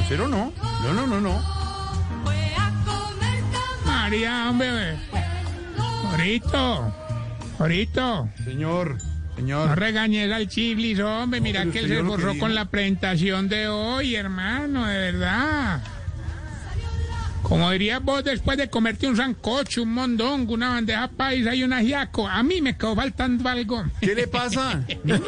Grosero no. No, no, no, no. María, hombre. Jorito. Jorito. Señor, No señor. regañes al chiblis, hombre. Mira que él se digo. con la presentación de hoy, hermano, de verdad. Como dirías vos después de comerte un sancocho, un mondongo, una bandeja paisa y un ajiaco, a mí me quedó faltando algo. ¿Qué le pasa? No,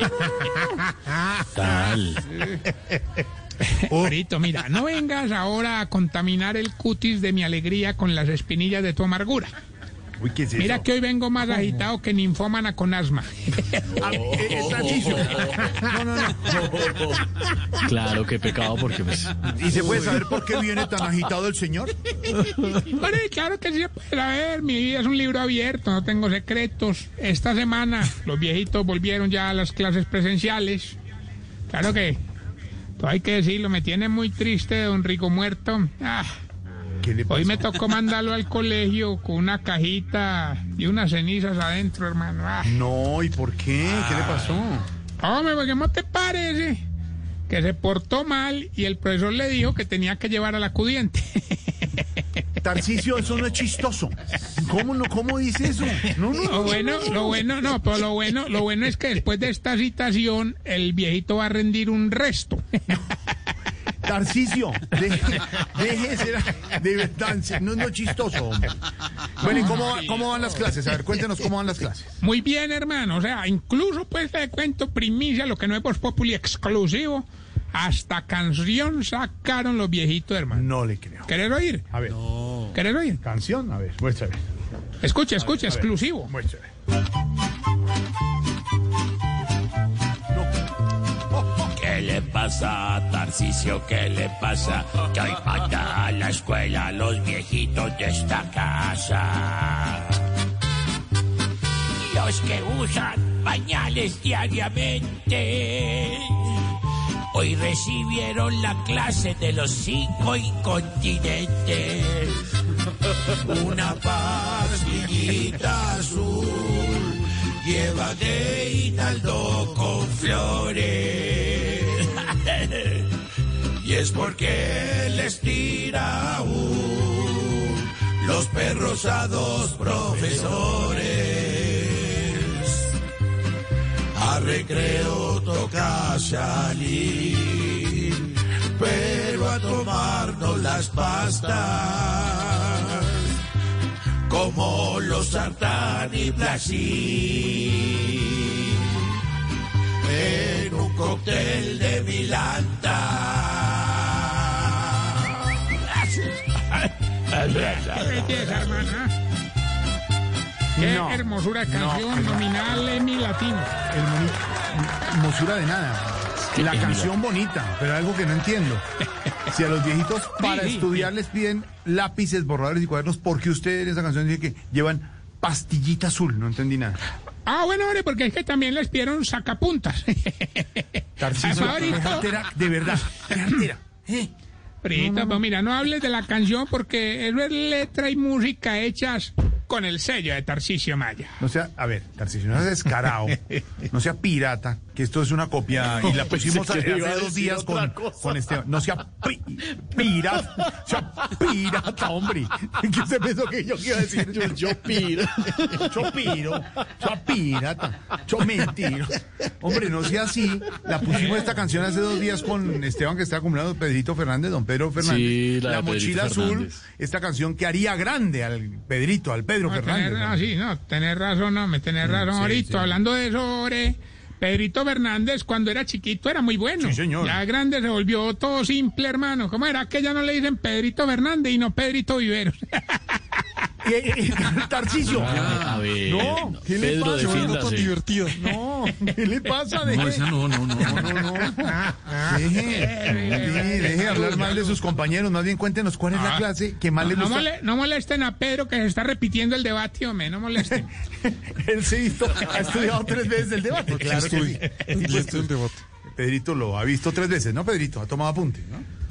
mira, no vengas ahora a contaminar el cutis de mi alegría con las espinillas de tu amargura. Uy, ¿qué es eso? Mira que hoy vengo más agitado que ninfómana con asma. Tarcisio. No, no, no. Claro, qué pecado, porque pues, ¿Y se puede saber por qué viene tan agitado el señor? Bueno, claro que sí se puede saber, mi vida es un libro abierto, no tengo secretos. Esta semana los viejitos volvieron ya a las clases presenciales. Claro que, hay que decirlo, me tiene muy triste don Rico muerto. Ah, ¿Qué le hoy me tocó mandarlo al colegio con una cajita y unas cenizas adentro, hermano. Ah. No, ¿y por qué? ¿Qué le pasó? Hombre, ¿por qué no te parece? Que se portó mal y el profesor le dijo que tenía que llevar al acudiente. Tarcisio, eso no es chistoso. ¿Cómo no? ¿Cómo dice eso? No, no, Lo no. bueno, lo bueno, no, pero lo bueno, lo bueno es que después de esta citación, el viejito va a rendir un resto. Tarcisio, deje, deje de ser de verdad, no, no es chistoso. hombre. Bueno, ¿y cómo, cómo van las clases? A ver, cuéntenos cómo van las clases. Muy bien, hermano. O sea, incluso pues le cuento primicia, lo que no es Voz Populi exclusivo. Hasta canción sacaron los viejitos, hermano. No le creo. ¿Querés oír? A ver, ¿Querés oír? canción, a ver, muéstrame. Escucha, escucha, A ver, exclusivo. Muéstrame. ¿Qué le pasa a Tarcisio? ¿Qué le pasa? Que hoy manda a la escuela a los viejitos de esta casa. Los que usan pañales diariamente. Hoy recibieron la clase de los cinco incontinentes. Una pastillita azul lleva de Hinaldo con flores. y es porque les tira aún los perros a dos profesores. A recreo toca salir, pero a tomarnos las pastas como los Sartán y Blasi en un cóctel de Milanta. ¿Qué belleza, hermana? Qué No. hermosura canción nominal Emmy Latino. El moni- hermosura de nada. La canción bonita, pero algo que no entiendo. Si a los viejitos para sí, estudiar les piden lápices, borradores y cuadernos, ¿por qué usted en esa canción dice que llevan pastillita azul? No entendí nada. Ah, bueno, hombre, porque es que también les pidieron sacapuntas. Qué jartera, de verdad, qué jartera. Eh, Prita, pues mira, no hables de la canción porque es letra y música hechas con el sello de Tarcisio Maya. No sea, a ver, Tarcisio, no sea descarado, no sea pirata, que esto es una copia y la pusimos hace dos días con, con Esteban. No sea pi- pirata, sea pirata, hombre. ¿Qué usted pensó que yo iba a decir? Yo, yo piro, yo piro, yo pirata, yo mentiro. Hombre, no sea así. La pusimos esta canción hace dos días con Esteban, que está acumulando Pedrito Fernández, don Pedro Fernández. Sí, la Pedrito mochila azul, Fernández. esta canción que haría grande al Pedrito, al Pedro No, Fernández. tener, ¿no? no, sí, no, tener razón, no, me tener razón. sí, Ahorita, sí. hablando de eso, ore, Pedrito Fernández, cuando era chiquito, era muy bueno. Sí, señor. Ya grande se volvió todo simple, hermano. ¿Cómo era que ya no le dicen Pedrito Fernández y no Pedrito Viveros? Eh, eh, Tarcisio. a ver, No, ¿qué le Pedro, pasa? divertido. No, ¿qué le pasa? Deje, No, esa no, no, no. no, no. Deje, sí, deje hablar mal de sus compañeros, más bien cuéntenos cuál es la Ah. clase que más le No, gusta. mole- no molesten a Pedro que se está repitiendo el debate, hombre, no molesten. Él se hizo, ha estudiado tres veces el debate. Claro que sí. Sí, pues, Pedrito lo ha visto tres veces, ¿no, Pedrito? Ha tomado apunte, ¿no?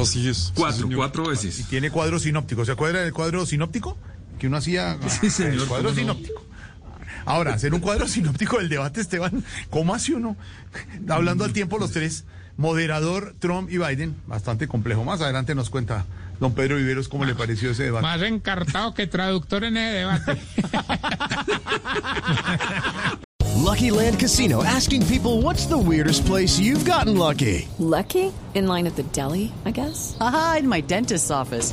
Así es. Cuatro, cuatro veces. Tiene cuadro sinóptico. ¿Se acuerda del cuadro sinóptico? Que uno hacía. señor, El cuadro ¿cómo no? sinóptico. Ahora, hacer un cuadro sinóptico del debate, Esteban, ¿cómo hace uno? Hablando al tiempo los tres, moderador, Trump y Biden, bastante complejo. Más adelante nos cuenta don Pedro Viveros cómo le pareció ese debate. Más encartado que traductor en el debate. Lucky Land Casino asking people what's the weirdest place you've gotten lucky? Lucky? In line at the deli, I guess? Aha, in my dentist's office.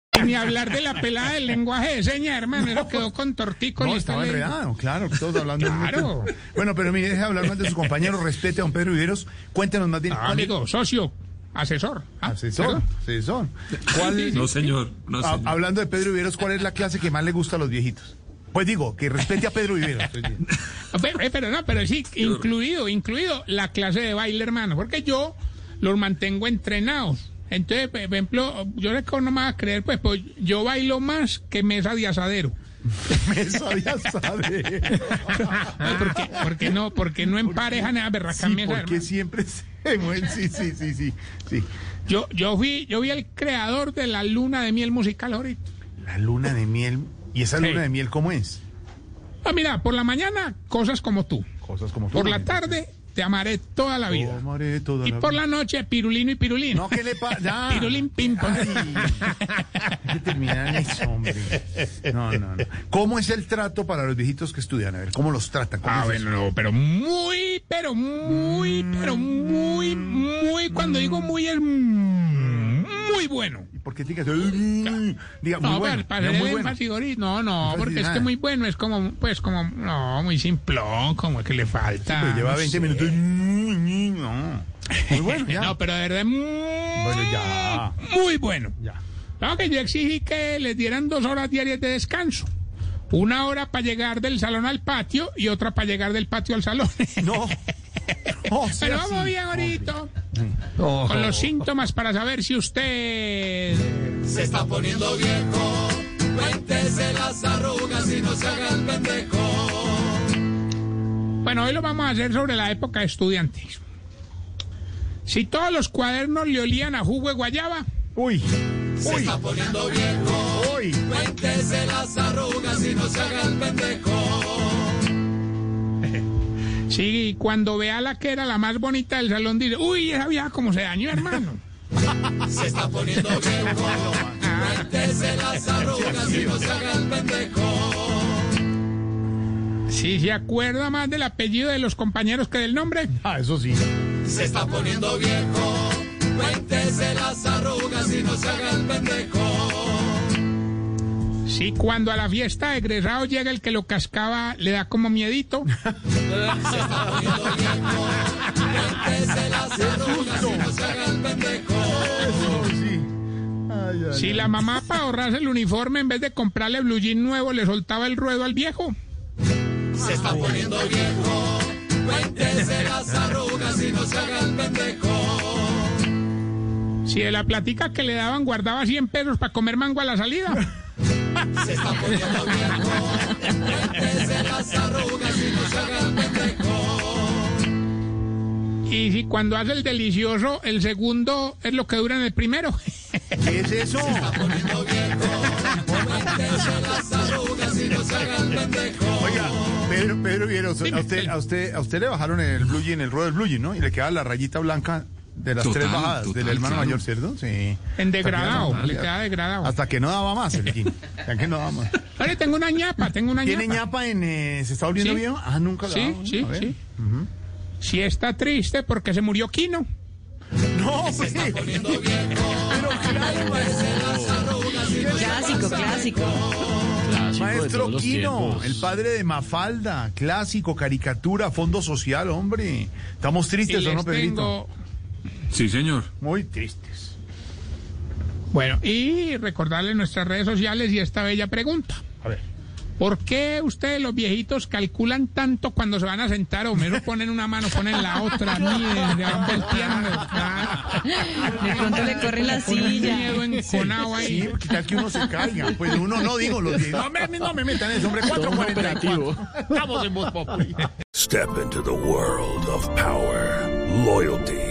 Ni hablar de la pelada del lenguaje de señas, hermano. Eso quedó con tortico. No, estaba enredado, claro, todos hablando. Claro. Bueno, pero mire, deje de hablar más de sus compañeros, respete a don Pedro Viveros. Cuéntenos más bien. Ah, ¿cuál es- amigo, socio, asesor. Ah, Asesor, ¿perdón? asesor. ¿Cuál, sí. No, señor. No, Ah, señor. hablando de Pedro Viveros, ¿cuál es la clase que más le gusta a los viejitos? Pues digo, que respete a Pedro Viveros. Pero, eh, pero no, pero sí, incluido, incluido la clase de baile, hermano, porque yo los mantengo entrenados. Entonces, por ejemplo, yo les no me vas a creer, pues, pues yo bailo más que mesa de asadero. Mesa de asadero. Porque, porque no, porque no emparejan a berraca Sí, porque hermano. siempre se mueven. Sí, sí, sí, sí. sí. Yo, yo fui, yo vi el creador de la luna de miel musical ahorita. La luna de miel. ¿Y esa luna Sí. de miel cómo es? Ah, mira, por la mañana, cosas como tú. Cosas como tú. Por la tarde, te amaré toda la vida. Tomaré toda Y la por vida. la noche, pirulino y pirulino. No, ¿qué le pasa? Pirulín, pim, pam. Hay que terminar en eso, hombre. No, no, no. ¿Cómo es el trato para los viejitos que estudian? A ver, ¿cómo los tratan? ¿Cómo Ah, es bueno, no, pero muy, pero muy, pero muy, muy, cuando digo muy es muy bueno. ¿Y por qué tiene que ser- Diga, muy No, bueno. para, para muy bueno. no, no, porque es que muy bueno es como, pues, como, no, muy simplón, como que le falta. Pero lleva no 20 sé. minutos. No. Muy bueno, ya. No, pero de verdad, muy, Bueno, ya. muy bueno. Ya. Claro que yo exigí que les dieran dos horas diarias de descanso. Una hora para llegar del salón al patio y otra para llegar del patio al salón. No. No, Pero vamos bien ahorita. No. Con los síntomas para saber si usted... Se está poniendo viejo. Cuéntese las arrugas y no se haga el pendejo. Bueno, hoy lo vamos a hacer sobre la época de estudiantes. Si todos los cuadernos le olían a jugo de guayaba, Uy. Se Uy. está poniendo viejo. Uy. Cuéntese las arrugas y no se haga el pendejo. Sí, cuando vea la que era la más bonita del salón, dice, uy, esa vieja como se dañó, hermano. Se está poniendo viejo. Cuéntese las arrugas y no se haga el pendejo. Si se acuerda más del apellido de los compañeros que del nombre, Ah, eso sí. Se está poniendo viejo. Cuéntese las arrugas y no se haga el pendejo. Si cuando a la fiesta de egresado llega el que lo cascaba, le da como miedito. Y Si la mamá para ahorrarse el uniforme, en vez de comprarle blue jean nuevo, le soltaba el ruedo al viejo. Se está poniendo viejo. Cuéntese las arrugas y no se haga el pendejo. Si de la platica que le daban guardaba 100 pesos para comer mango a la salida. Se está poniendo viejo. Las arrugas y no se haga el pendejo. Y si cuando hace el delicioso, el segundo es lo que dura en el primero. ¿Qué es eso? Poniendo viejo. Las arrugas y no se haga el pendejo. Oiga, Pedro, Pedro Vieros, a usted, a usted, a usted le bajaron el blue jean, el ruedo del blue jean, ¿no? Y le queda la rayita blanca de las Total, tres bajadas total, del hermano claro. mayor, ¿cierto? Sí. En degradado, le queda degradado. Hasta que no daba más el jean. Hasta que no daba más. Ahora tengo una ñapa, tengo una ¿Tiene ñapa. ñapa en... eh, ¿Se está volviendo Sí. viejo? Ah, nunca la Sí, daba, sí, a sí. Si está triste porque se murió Kino. No, pues. Poniendo viejo. Pero claro, se haga Clásico, clásico. maestro Quino, el padre de Mafalda, clásico, caricatura, fondo social, hombre. ¿Estamos tristes o no, Pedrito? Sí, señor. Muy tristes. Bueno, y recordarles nuestras redes sociales y esta bella pregunta. A ver. ¿Por qué ustedes los viejitos calculan tanto cuando se van a sentar? O menos ponen una mano, ponen la otra, miden, se van volteando. De pronto le corre la un silla. miedo enconado ahí. Sí, porque tal que uno se caiga. Pues uno no digo los No me, no me metan eso, hombre. 444. Estamos en voz. Step into the world of power, loyalty,